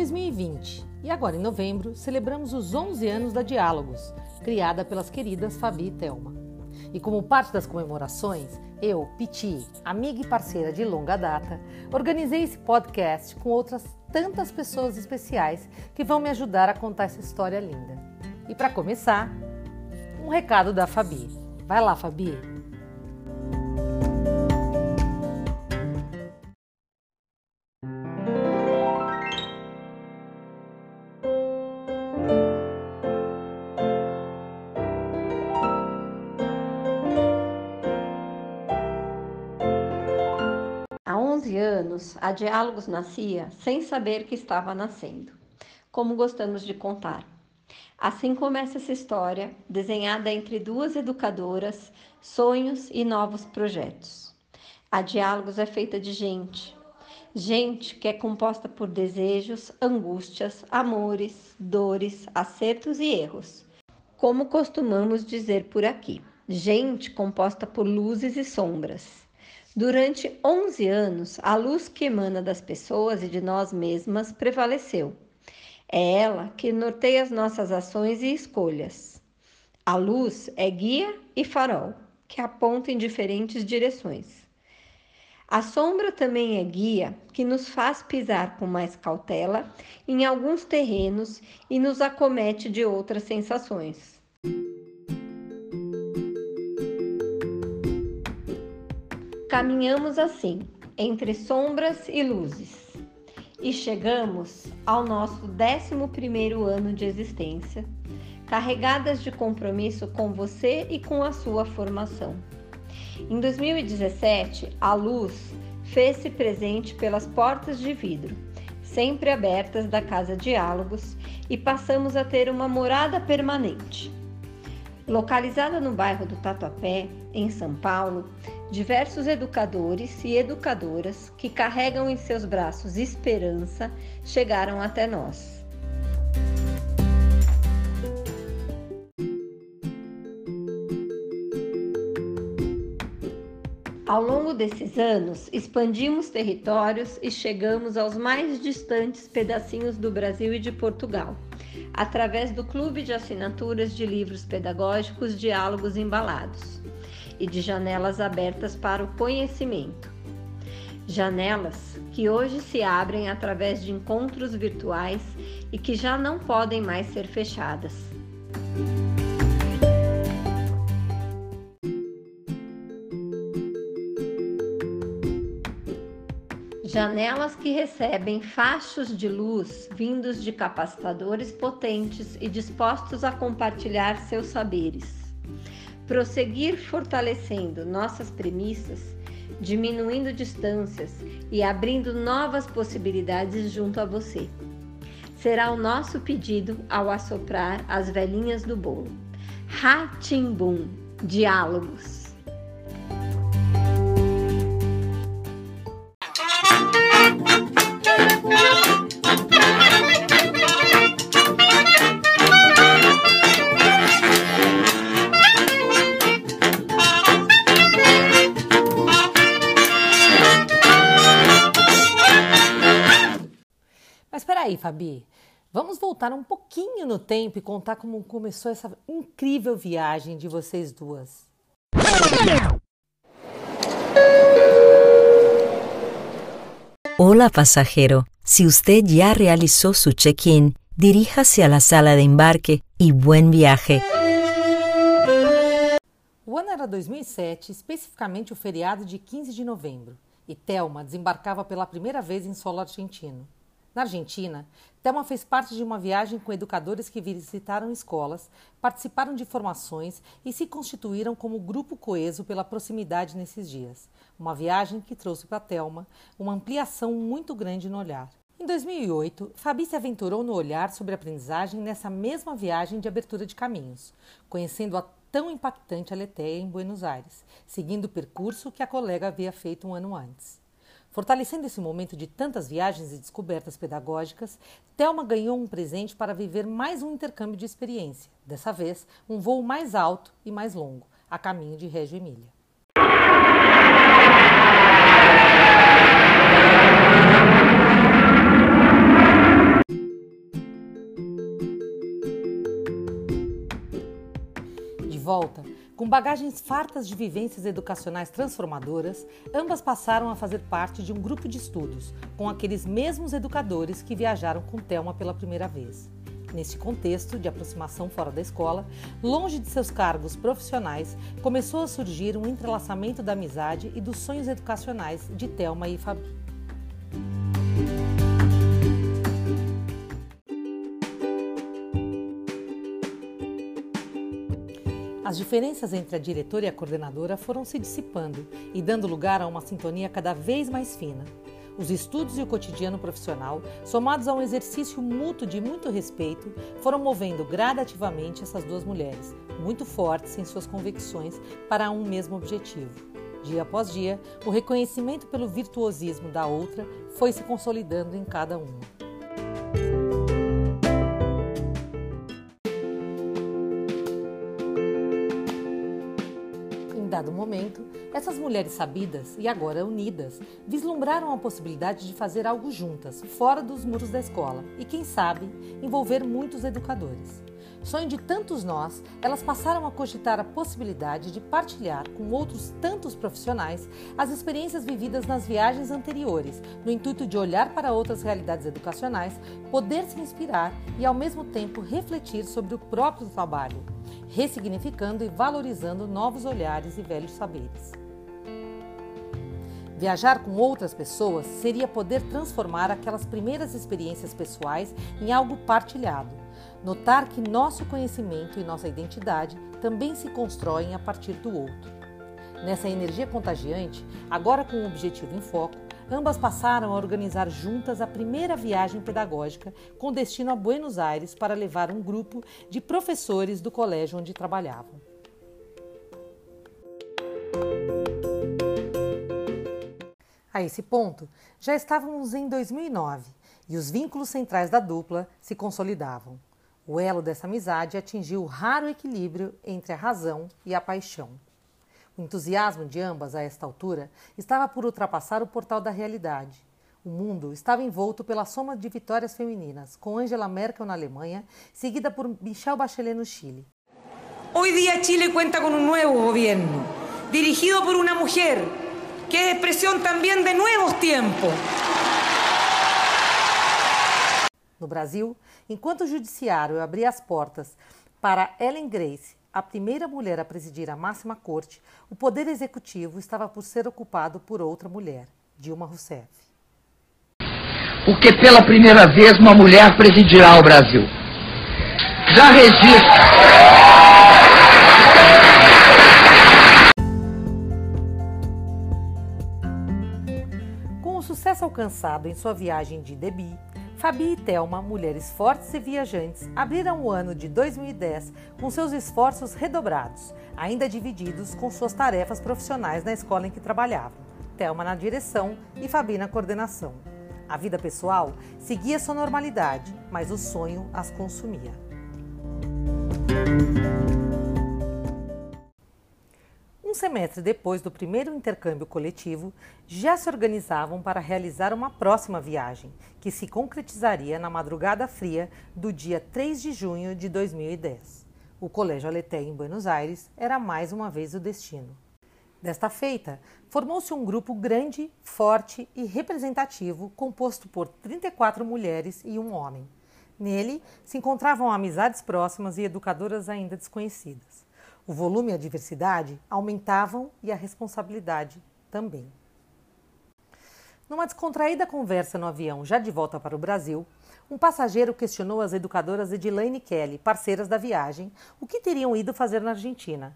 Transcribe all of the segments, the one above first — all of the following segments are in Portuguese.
2020 e agora em novembro celebramos os 11 anos da Diálogos, criada pelas queridas Fabi e Thelma. E como parte das comemorações, eu, Piti, amiga e parceira de longa data, organizei esse podcast com outras tantas pessoas especiais que vão me ajudar a contar essa história linda. E para começar, um recado da Fabi. Vai lá, Fabi! A Diálogos nascia sem saber que estava nascendo, como gostamos de contar. Assim começa essa história, desenhada entre duas educadoras, sonhos e novos projetos. A Diálogos é feita de gente, gente que é composta por desejos, angústias, amores, dores, acertos e erros. Como costumamos dizer por aqui, gente composta por luzes e sombras. Durante 11 anos, a luz que emana das pessoas e de nós mesmas prevaleceu. É ela que norteia as nossas ações e escolhas. A luz é guia e farol, que aponta em diferentes direções. A sombra também é guia, que nos faz pisar com mais cautela em alguns terrenos e nos acomete de outras sensações. Caminhamos assim, entre sombras e luzes, e chegamos ao nosso 11 ano de existência, carregadas de compromisso com você e com a sua formação. Em 2017, a luz fez-se presente pelas portas de vidro, sempre abertas da Casa Diálogos, e passamos a ter uma morada permanente. Localizada no bairro do Tatuapé, em São Paulo, diversos educadores e educadoras que carregam em seus braços esperança chegaram até nós. Ao longo desses anos, expandimos territórios e chegamos aos mais distantes pedacinhos do Brasil e de Portugal, através do Clube de Assinaturas de Livros Pedagógicos Diálogos Embalados e de janelas abertas para o conhecimento. Janelas que hoje se abrem através de encontros virtuais e que já não podem mais ser fechadas. Janelas que recebem fachos de luz vindos de capacitadores potentes e dispostos a compartilhar seus saberes prosseguir fortalecendo nossas premissas, diminuindo distâncias e abrindo novas possibilidades junto a você. Será o nosso pedido ao assoprar as velhinhas do bolo. Ratimbum Diálogos. Aí, Fabi, vamos voltar um pouquinho no tempo e contar como começou essa incrível viagem de vocês duas. Hola pasajero, si usted ya realizó su check-in, diríjase a la sala de embarque y buen viaje. O ano era 2007, especificamente o feriado de 15 de novembro, e Thelma desembarcava pela primeira vez em solo argentino. Na Argentina, Thelma fez parte de uma viagem com educadores que visitaram escolas, participaram de formações e se constituíram como grupo coeso pela proximidade nesses dias. Uma viagem que trouxe para Thelma uma ampliação muito grande no olhar. Em 2008, Fabi se aventurou no olhar sobre aprendizagem nessa mesma viagem de abertura de caminhos, conhecendo a tão impactante Aletheia em Buenos Aires, seguindo o percurso que a colega havia feito um ano antes. Fortalecendo esse momento de tantas viagens e descobertas pedagógicas, Thelma ganhou um presente para viver mais um intercâmbio de experiência, dessa vez um voo mais alto e mais longo, a caminho de Reggio Emília. De volta, bagagens fartas de vivências educacionais transformadoras, ambas passaram a fazer parte de um grupo de estudos com aqueles mesmos educadores que viajaram com Thelma pela primeira vez. Neste contexto de aproximação fora da escola, longe de seus cargos profissionais, começou a surgir um entrelaçamento da amizade e dos sonhos educacionais de Thelma e Fabi. As diferenças entre a diretora e a coordenadora foram se dissipando e dando lugar a uma sintonia cada vez mais fina. Os estudos e o cotidiano profissional, somados a um exercício mútuo de muito respeito, foram movendo gradativamente essas duas mulheres, muito fortes em suas convicções, para um mesmo objetivo. Dia após dia, o reconhecimento pelo virtuosismo da outra foi se consolidando em cada uma. Dado momento, essas mulheres sabidas e agora unidas vislumbraram a possibilidade de fazer algo juntas, fora dos muros da escola e, quem sabe, envolver muitos educadores. Sonho de tantos nós, elas passaram a cogitar a possibilidade de partilhar com outros tantos profissionais as experiências vividas nas viagens anteriores, no intuito de olhar para outras realidades educacionais, poder se inspirar e, ao mesmo tempo, refletir sobre o próprio trabalho ressignificando e valorizando novos olhares e velhos saberes. Viajar com outras pessoas seria poder transformar aquelas primeiras experiências pessoais em algo partilhado. Notar que nosso conhecimento e nossa identidade também se constroem a partir do outro. Nessa energia contagiante, agora com o objetivo em foco, ambas passaram a organizar juntas a primeira viagem pedagógica com destino a Buenos Aires para levar um grupo de professores do colégio onde trabalhavam. A esse ponto, já estávamos em 2009 e os vínculos centrais da dupla se consolidavam. O elo dessa amizade atingiu o raro equilíbrio entre a razão e a paixão. O entusiasmo de ambas a esta altura estava por ultrapassar o portal da realidade. O mundo estava envolto pela soma de vitórias femininas, com Angela Merkel na Alemanha, seguida por Michelle Bachelet no Chile. Hoy día Chile cuenta con un nuevo gobierno, dirigido por una mujer, que es expresión también de nuevos tiempos. No Brasil, enquanto o judiciário abria as portas para Ellen Grace a primeira mulher a presidir a máxima corte, o poder executivo estava por ser ocupado por outra mulher, Dilma Rousseff. Porque pela primeira vez uma mulher presidirá o Brasil. Já registra. Com o sucesso alcançado em sua viagem de Debi, Fabi e Thelma, mulheres fortes e viajantes, abriram o ano de 2010 com seus esforços redobrados, ainda divididos com suas tarefas profissionais na escola em que trabalhavam. Thelma na direção e Fabi na coordenação. A vida pessoal seguia sua normalidade, mas o sonho as consumia. Semestre depois do primeiro intercâmbio coletivo, já se organizavam para realizar uma próxima viagem, que se concretizaria na madrugada fria do dia 3 de junho de 2010. O Colégio Aleté em Buenos Aires era mais uma vez o destino. Desta feita, formou-se um grupo grande, forte e representativo, composto por 34 mulheres e um homem. Nele se encontravam amizades próximas e educadoras ainda desconhecidas. O volume e a diversidade aumentavam e a responsabilidade também. Numa descontraída conversa no avião, já de volta para o Brasil, um passageiro questionou as educadoras Edilane e Kelly, parceiras da viagem, o que teriam ido fazer na Argentina.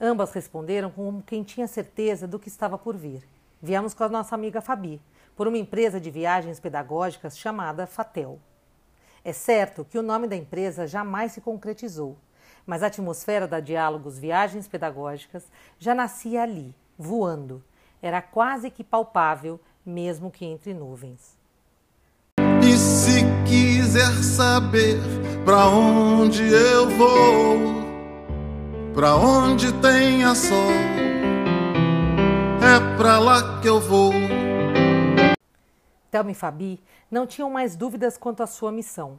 Ambas responderam como quem tinha certeza do que estava por vir. Viemos com a nossa amiga Fabi, por uma empresa de viagens pedagógicas chamada Fatel. É certo que o nome da empresa jamais se concretizou, mas a atmosfera da Diálogos Viagens Pedagógicas já nascia ali, voando. Era quase que palpável, mesmo que entre nuvens. E se quiser saber para onde eu vou, para onde tenha sol, é para lá que eu vou. Thelma e Fabi não tinham mais dúvidas quanto à sua missão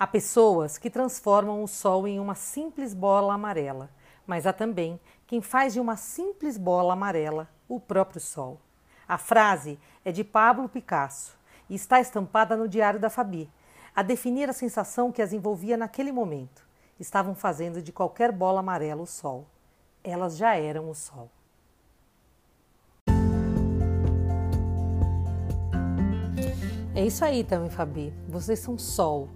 Há pessoas que transformam o sol em uma simples bola amarela, mas há também quem faz de uma simples bola amarela o próprio sol. A frase é de Pablo Picasso e está estampada no diário da Fabi, a definir a sensação que as envolvia naquele momento. Estavam fazendo de qualquer bola amarela o sol. Elas já eram o sol. É isso aí também, Fabi. Vocês são sol.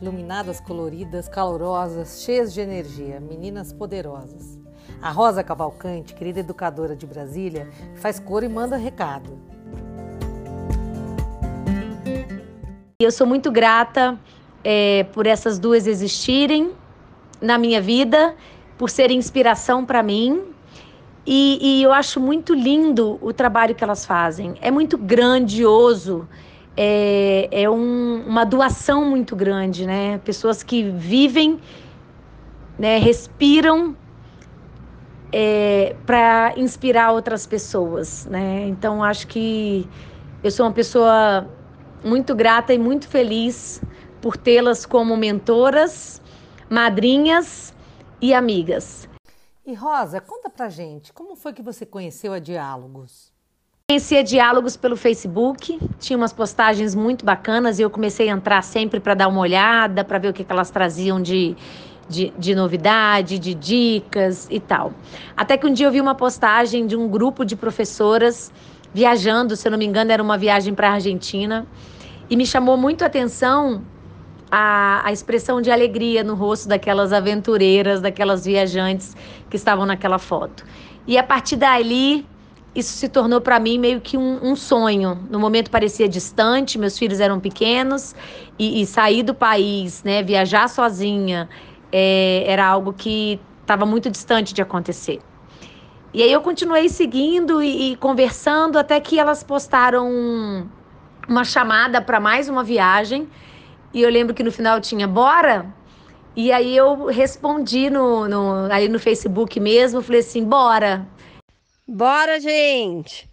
Iluminadas, coloridas, calorosas, cheias de energia, meninas poderosas. A Rosa Cavalcante, querida educadora de Brasília, faz cor e manda recado. Eu sou muito grata é, por essas duas existirem na minha vida, por serem inspiração para mim. E, e eu acho muito lindo o trabalho que elas fazem. É muito grandioso é, é um, uma doação muito grande, né? Pessoas que vivem, né, respiram é, para inspirar outras pessoas, né? Então acho que eu sou uma pessoa muito grata e muito feliz por tê-las como mentoras, madrinhas e amigas. E Rosa, conta pra gente, como foi que você conheceu a Diálogos? Conhecia Diálogos pelo Facebook, tinha umas postagens muito bacanas e eu comecei a entrar sempre para dar uma olhada, para ver o que, que elas traziam de, de, de, novidade, de dicas e tal. Até que um dia eu vi uma postagem de um grupo de professoras viajando, se eu não me engano, era uma viagem para a Argentina, e me chamou muito a atenção a, a expressão de alegria no rosto daquelas aventureiras, daquelas viajantes que estavam naquela foto. E a partir dali isso se tornou para mim meio que um, um, sonho. No momento parecia distante, meus filhos eram pequenos e, e sair do país, né, viajar sozinha, é, era algo que estava muito distante de acontecer. E aí eu continuei seguindo e, e conversando até que elas postaram uma chamada para mais uma viagem. E eu lembro que no final tinha bora. E aí eu respondi no, no, no Facebook mesmo, falei assim, bora. Bora, gente!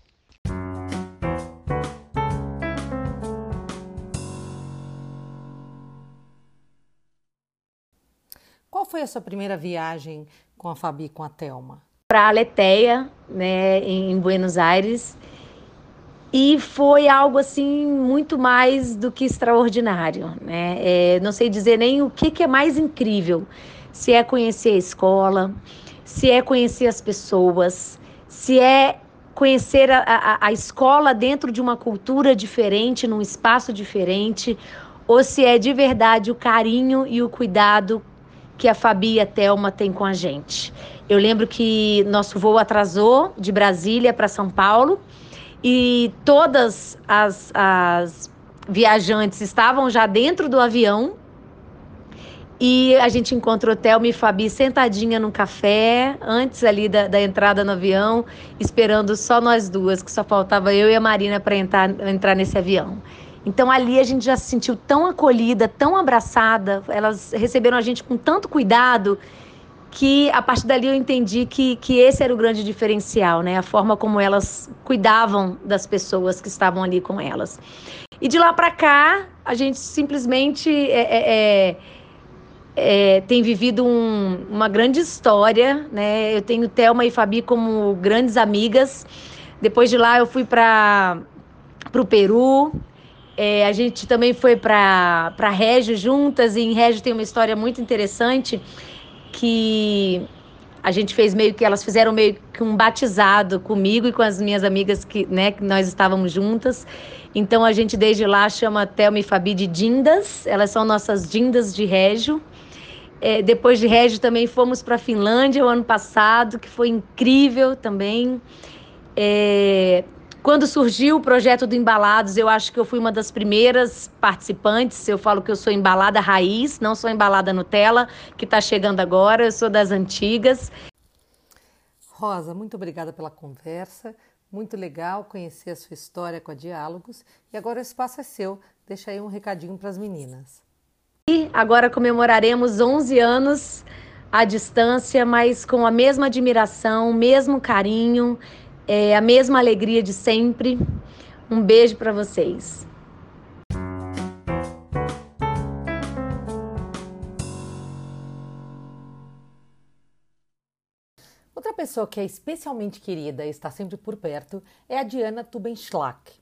Qual foi a sua primeira viagem com a Fabi, com a Telma? Para a Aleteia, né, em Buenos Aires. E foi algo assim muito mais do que extraordinário, né? É, não sei dizer nem o que, que é mais incrível, se é conhecer a escola, se é conhecer as pessoas, se é conhecer a, a, a escola dentro de uma cultura diferente, num espaço diferente, ou se é de verdade o carinho e o cuidado que a Fabi e a Thelma têm com a gente. Eu lembro que nosso voo atrasou de Brasília para São Paulo e todas as, as viajantes estavam já dentro do avião e a gente encontrou Thelma e Fabi sentadinha num café, antes ali da, da, entrada no avião, esperando só nós duas, que só faltava eu e a Marina para entrar, entrar nesse avião. Então ali a gente já se sentiu tão acolhida, tão abraçada, elas receberam a gente com tanto cuidado que a partir dali eu entendi que, que esse era o grande diferencial, né? A forma como elas cuidavam das pessoas que estavam ali com elas. E de lá para cá, a gente simplesmente é, é, é é, tem vivido um, uma grande história, né? Eu tenho Thelma e Fabi como grandes amigas. Depois de lá eu fui para o Peru. É, a gente também foi para Régio juntas, e em Régio tem uma história muito interessante que a gente fez meio que elas fizeram meio que um batizado comigo e com as minhas amigas que, né, que nós estávamos juntas. Então a gente desde lá chama Thelma e Fabi de Dindas, elas são nossas Dindas de Régio. É, depois de Régio também fomos para a Finlândia o ano passado, que foi incrível também. É, quando surgiu o projeto do Embalados, eu acho que eu fui uma das primeiras participantes. Eu falo que eu sou embalada raiz, não sou embalada Nutella, que está chegando agora, eu sou das antigas. Rosa, muito obrigada pela conversa. Muito legal conhecer a sua história com a Diálogos. E agora o espaço é seu. Deixa aí um recadinho para as meninas. E agora comemoraremos 11 anos à distância, mas com a mesma admiração, o mesmo carinho, é, a mesma alegria de sempre. Um beijo para vocês. pessoa que é especialmente querida e está sempre por perto é a Diana Tubenschlack.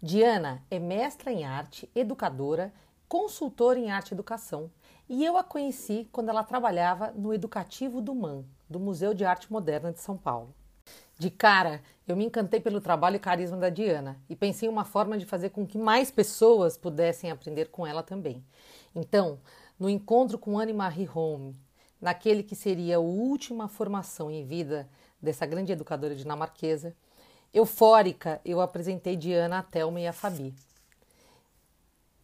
Diana é mestra em arte, educadora, consultora em arte e educação, e eu a conheci quando ela trabalhava no Educativo do MAN, do Museu de Arte Moderna de São Paulo. De cara, eu me encantei pelo trabalho e carisma da Diana e pensei em uma forma de fazer com que mais pessoas pudessem aprender com ela também. Então, no encontro com Anne-Marie Home, naquele que seria a última formação em vida dessa grande educadora dinamarquesa, eufórica, eu apresentei Diana a Thelma e a Fabi.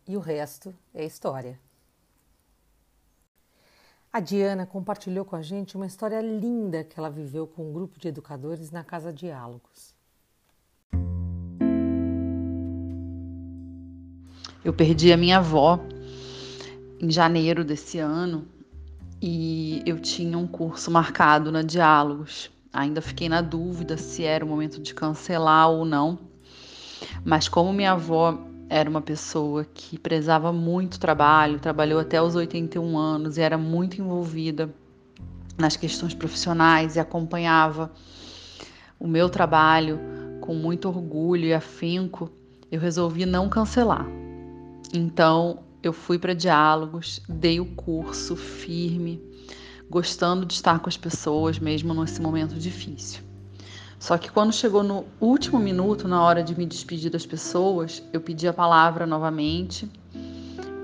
E o resto é história. A Diana compartilhou com a gente uma história linda que ela viveu com um grupo de educadores na Casa Diálogos. Eu perdi a minha avó em janeiro desse ano e eu tinha um curso marcado na Diálogos. Ainda fiquei na dúvida se era o momento de cancelar ou não, mas como minha avó era uma pessoa que prezava muito trabalho, trabalhou até os 81 anos e era muito envolvida nas questões profissionais e acompanhava o meu trabalho com muito orgulho e afinco, eu resolvi não cancelar. Então, eu fui para diálogos, dei o curso firme, gostando de estar com as pessoas mesmo nesse momento difícil. Só que quando chegou no último minuto, na hora de me despedir das pessoas, eu pedi a palavra novamente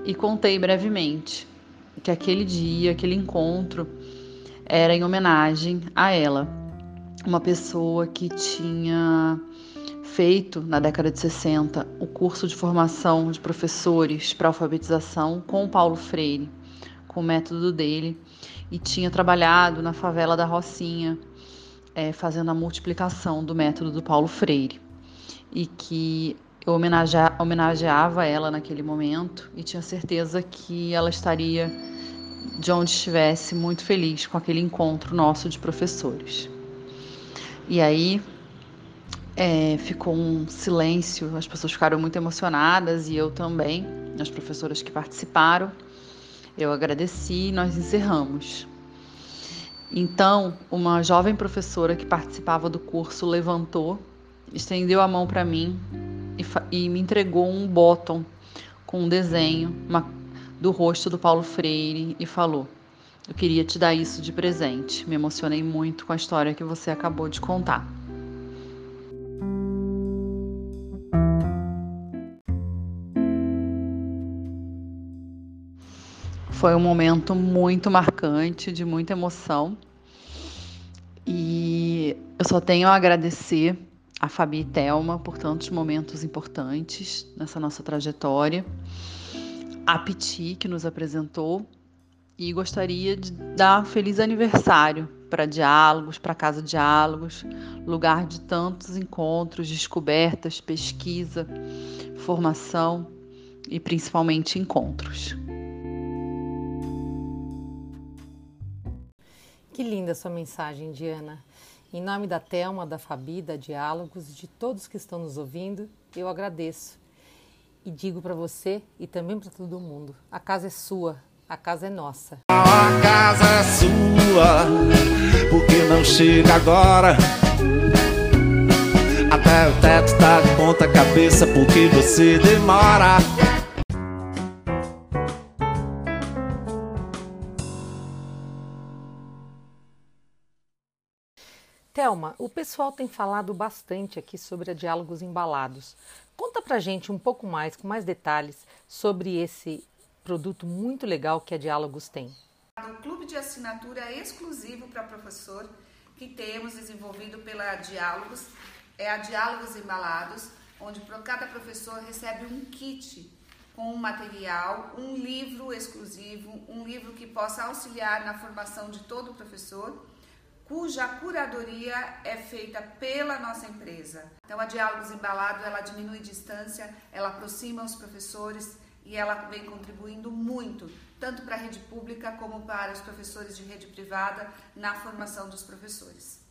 e contei brevemente que aquele dia, aquele encontro, era em homenagem a ela, uma pessoa que tinha feito na década de 60 o curso de formação de professores para alfabetização com o Paulo Freire, com o método dele, e tinha trabalhado na favela da Rocinha, é, fazendo a multiplicação do método do Paulo Freire e que eu homenagea, homenageava ela naquele momento e tinha certeza que ela estaria de onde estivesse muito feliz com aquele encontro nosso de professores. E aí é, ficou um silêncio, as pessoas ficaram muito emocionadas e eu também, as professoras que participaram. Eu agradeci e nós encerramos. Então, uma jovem professora que participava do curso levantou, estendeu a mão para mim e, e, me entregou um bottom com um desenho uma, do rosto do Paulo Freire e falou: Eu queria te dar isso de presente. Me emocionei muito com a história que você acabou de contar. Foi um momento muito marcante, de muita emoção. E eu só tenho a agradecer a Fabi e Thelma por tantos momentos importantes nessa nossa trajetória. A Piti, que nos apresentou. E gostaria de dar feliz aniversário para Diálogos, para Casa Diálogos, lugar de tantos encontros, descobertas, pesquisa, formação e principalmente encontros. Que linda sua mensagem, Diana. Em nome da Telma, da Fabi, da Diálogos, de todos que estão nos ouvindo, eu agradeço. E digo para você e também para todo mundo: a casa é sua, a casa é nossa. A casa é sua, porque não chega agora. Até o teto tá de ponta cabeça, porque você demora. Thelma, o pessoal tem falado bastante aqui sobre a Diálogos Embalados. Conta pra gente um pouco mais, com mais detalhes, sobre esse produto muito legal que a Diálogos tem. O clube de assinatura exclusivo para professor que temos desenvolvido pela Diálogos é a Diálogos Embalados, onde cada professor recebe um kit com um material, um livro exclusivo, um livro que possa auxiliar na formação de todo o professor cuja curadoria é feita pela nossa empresa. Então, a Diálogos Embalado, ela diminui distância, ela aproxima os professores e ela vem contribuindo muito, tanto para a rede pública como para os professores de rede privada na formação dos professores.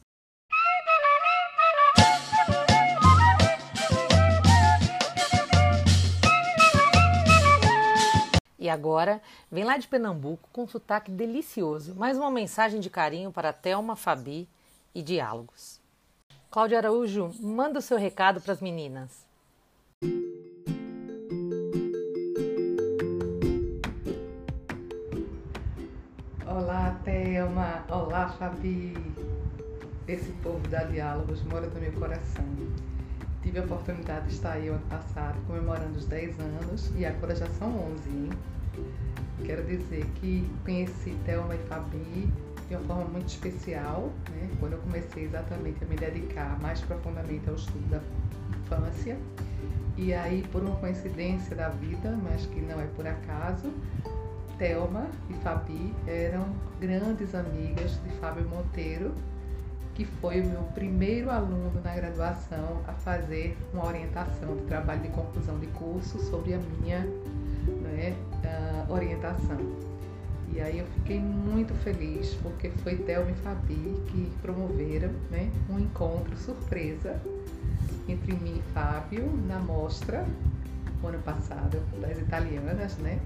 E agora, vem lá de Pernambuco com um sotaque delicioso. Mais uma mensagem de carinho para Thelma, Fabi e diálogos. Cláudia Araújo, manda o seu recado para as meninas. Olá, Thelma. Olá, Fabi. Esse povo da Diálogos mora no meu coração. Tive a oportunidade de estar aí ano passado comemorando os 10 anos e agora já são 11, hein? Quero dizer que conheci Thelma e Fabi de uma forma muito especial, né? quando eu comecei exatamente a me dedicar mais profundamente ao estudo da infância. E aí, por uma coincidência da vida, mas que não é por acaso, Thelma e Fabi eram grandes amigas de Fábio Monteiro, que foi o meu primeiro aluno na graduação a fazer uma orientação de trabalho de conclusão de curso sobre a minha né, uh, orientação. E aí eu fiquei muito feliz porque foi Thelma e Fabi que promoveram né, um encontro surpresa entre mim e Fábio na mostra no ano passado das italianas, né,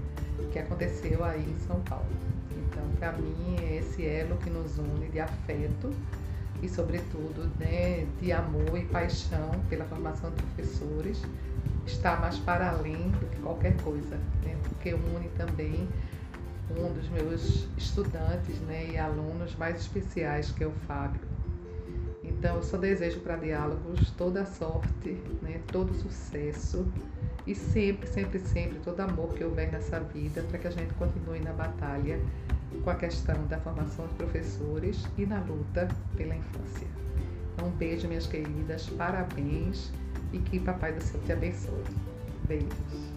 que aconteceu aí em São Paulo. Então, para mim, é esse elo que nos une de afeto e, sobretudo, né, de amor e paixão pela formação de professores, está mais para além do que qualquer coisa, né, porque une também um dos meus estudantes né, e alunos mais especiais, que é o Fábio. Então, eu só desejo para Diálogos toda sorte, né, todo sucesso e sempre, sempre, sempre todo amor que houver nessa vida para que a gente continue na batalha com a questão da formação de professores e na luta pela infância. Então, um beijo, minhas queridas, parabéns e que Papai do Céu te abençoe. Beijos.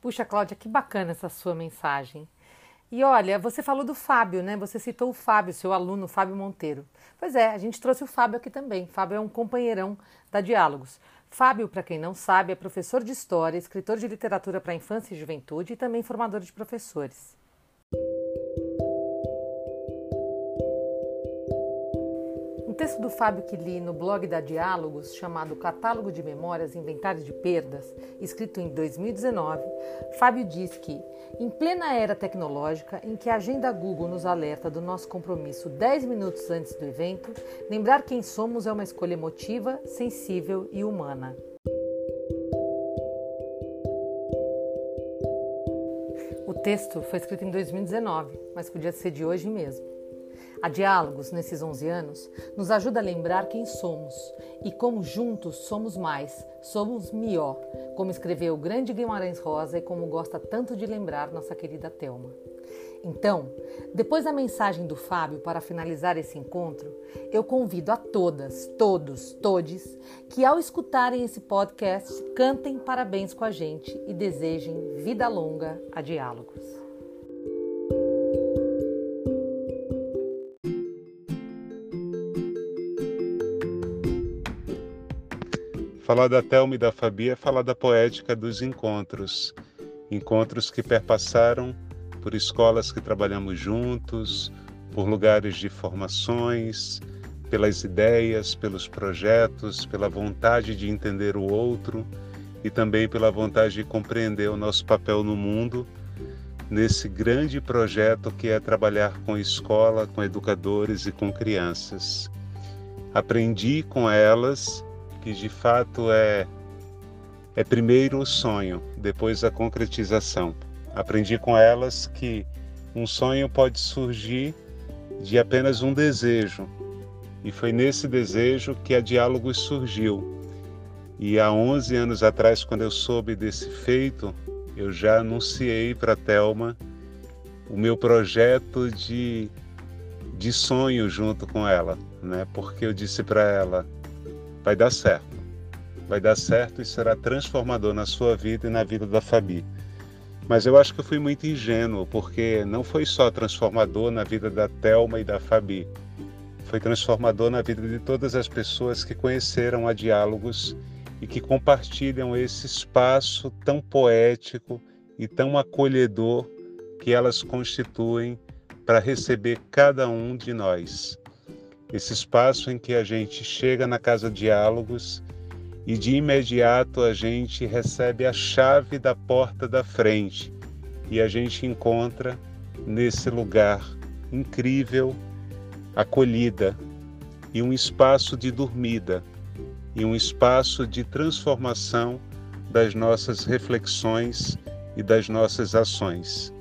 Puxa, Cláudia, que bacana essa sua mensagem. E olha, você falou do Fábio, né? Você citou o Fábio, seu aluno, Fábio Monteiro. Pois é, a gente trouxe o Fábio aqui também. Fábio é um companheirão da Diálogos. Fábio, para quem não sabe, é professor de história, escritor de literatura para infância e juventude e também formador de professores. Texto do Fábio que li no blog da Diálogos, chamado Catálogo de Memórias Inventário de Perdas, escrito em 2019, Fábio diz que, em plena era tecnológica, em que a agenda Google nos alerta do nosso compromisso 10 minutos antes do evento, lembrar quem somos é uma escolha emotiva, sensível e humana. O texto foi escrito em 2019, mas podia ser de hoje mesmo. A Diálogos, nesses 11 anos, nos ajuda a lembrar quem somos e como juntos somos mais, somos melhor, como escreveu o grande Guimarães Rosa e como gosta tanto de lembrar nossa querida Telma. Então, depois da mensagem do Fábio para finalizar esse encontro, eu convido a todas, todos, todes que ao escutarem esse podcast cantem parabéns com a gente e desejem vida longa a Diálogos. Falar da Thelma e da Fabi é falar da poética dos encontros. Encontros que perpassaram por escolas que trabalhamos juntos, por lugares de formações, pelas ideias, pelos projetos, pela vontade de entender o outro e também pela vontade de compreender o nosso papel no mundo nesse grande projeto que é trabalhar com escola, com educadores e com crianças. Aprendi com elas que de fato é é primeiro o sonho, depois a concretização. Aprendi com elas que um sonho pode surgir de apenas um desejo. E foi nesse desejo que a Diálogos surgiu. E há 11 anos atrás, quando eu soube desse feito, eu já anunciei para a Thelma o meu projeto de, de sonho junto com ela, né? Porque eu disse para ela, vai dar certo. Vai dar certo e será transformador na sua vida e na vida da Fabi. Mas eu acho que eu fui muito ingênuo, porque não foi só transformador na vida da Telma e da Fabi. Foi transformador na vida de todas as pessoas que conheceram a Diálogos e que compartilham esse espaço tão poético e tão acolhedor que elas constituem para receber cada um de nós esse espaço em que a gente chega na Casa Diálogos e de imediato a gente recebe a chave da porta da frente e a gente encontra nesse lugar incrível acolhida e um espaço de dormida e um espaço de transformação das nossas reflexões e das nossas ações.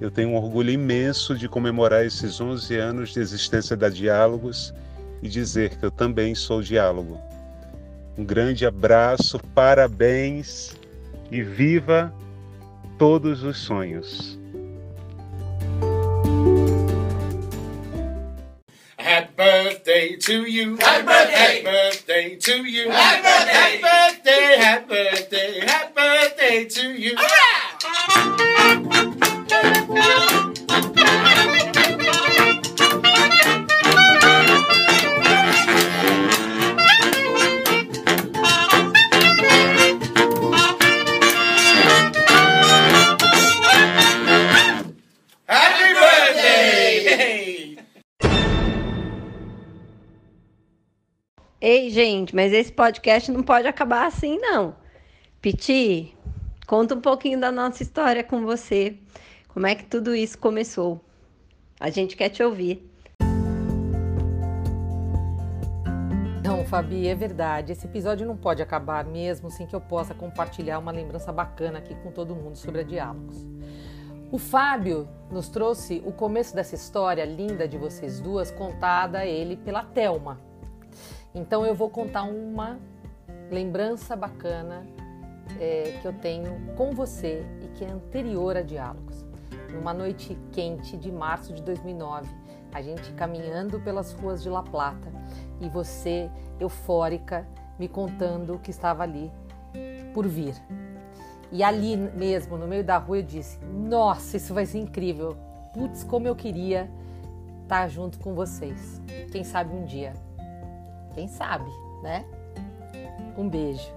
Eu tenho um orgulho imenso de comemorar esses 11 anos de existência da Diálogos e dizer que eu também sou diálogo. Um grande abraço, parabéns e viva todos os sonhos. Happy birthday to you. Happy birthday. Happy birthday to you. Happy birthday. Happy birthday. Happy birthday. Happy birthday to you. Happy esse podcast não pode acabar assim, não. Piti, conta um pouquinho da nossa história com você. Como é que tudo isso começou? A gente quer te ouvir. Não, Fabi, é verdade. Esse episódio não pode acabar mesmo sem que eu possa compartilhar uma lembrança bacana aqui com todo mundo sobre a Diálogos. O Fábio nos trouxe o começo dessa história linda de vocês duas, contada a ele pela Telma. Então eu vou contar uma lembrança bacana é, que eu tenho com você e que é anterior a Diálogos. Numa noite quente de março de 2009, a gente caminhando pelas ruas de La Plata e você, eufórica, me contando que estava ali por vir. E ali mesmo, no meio da rua, eu disse: Nossa, isso vai ser incrível. Putz, como eu queria estar junto com vocês. Quem sabe um dia. Quem sabe, né? Um beijo.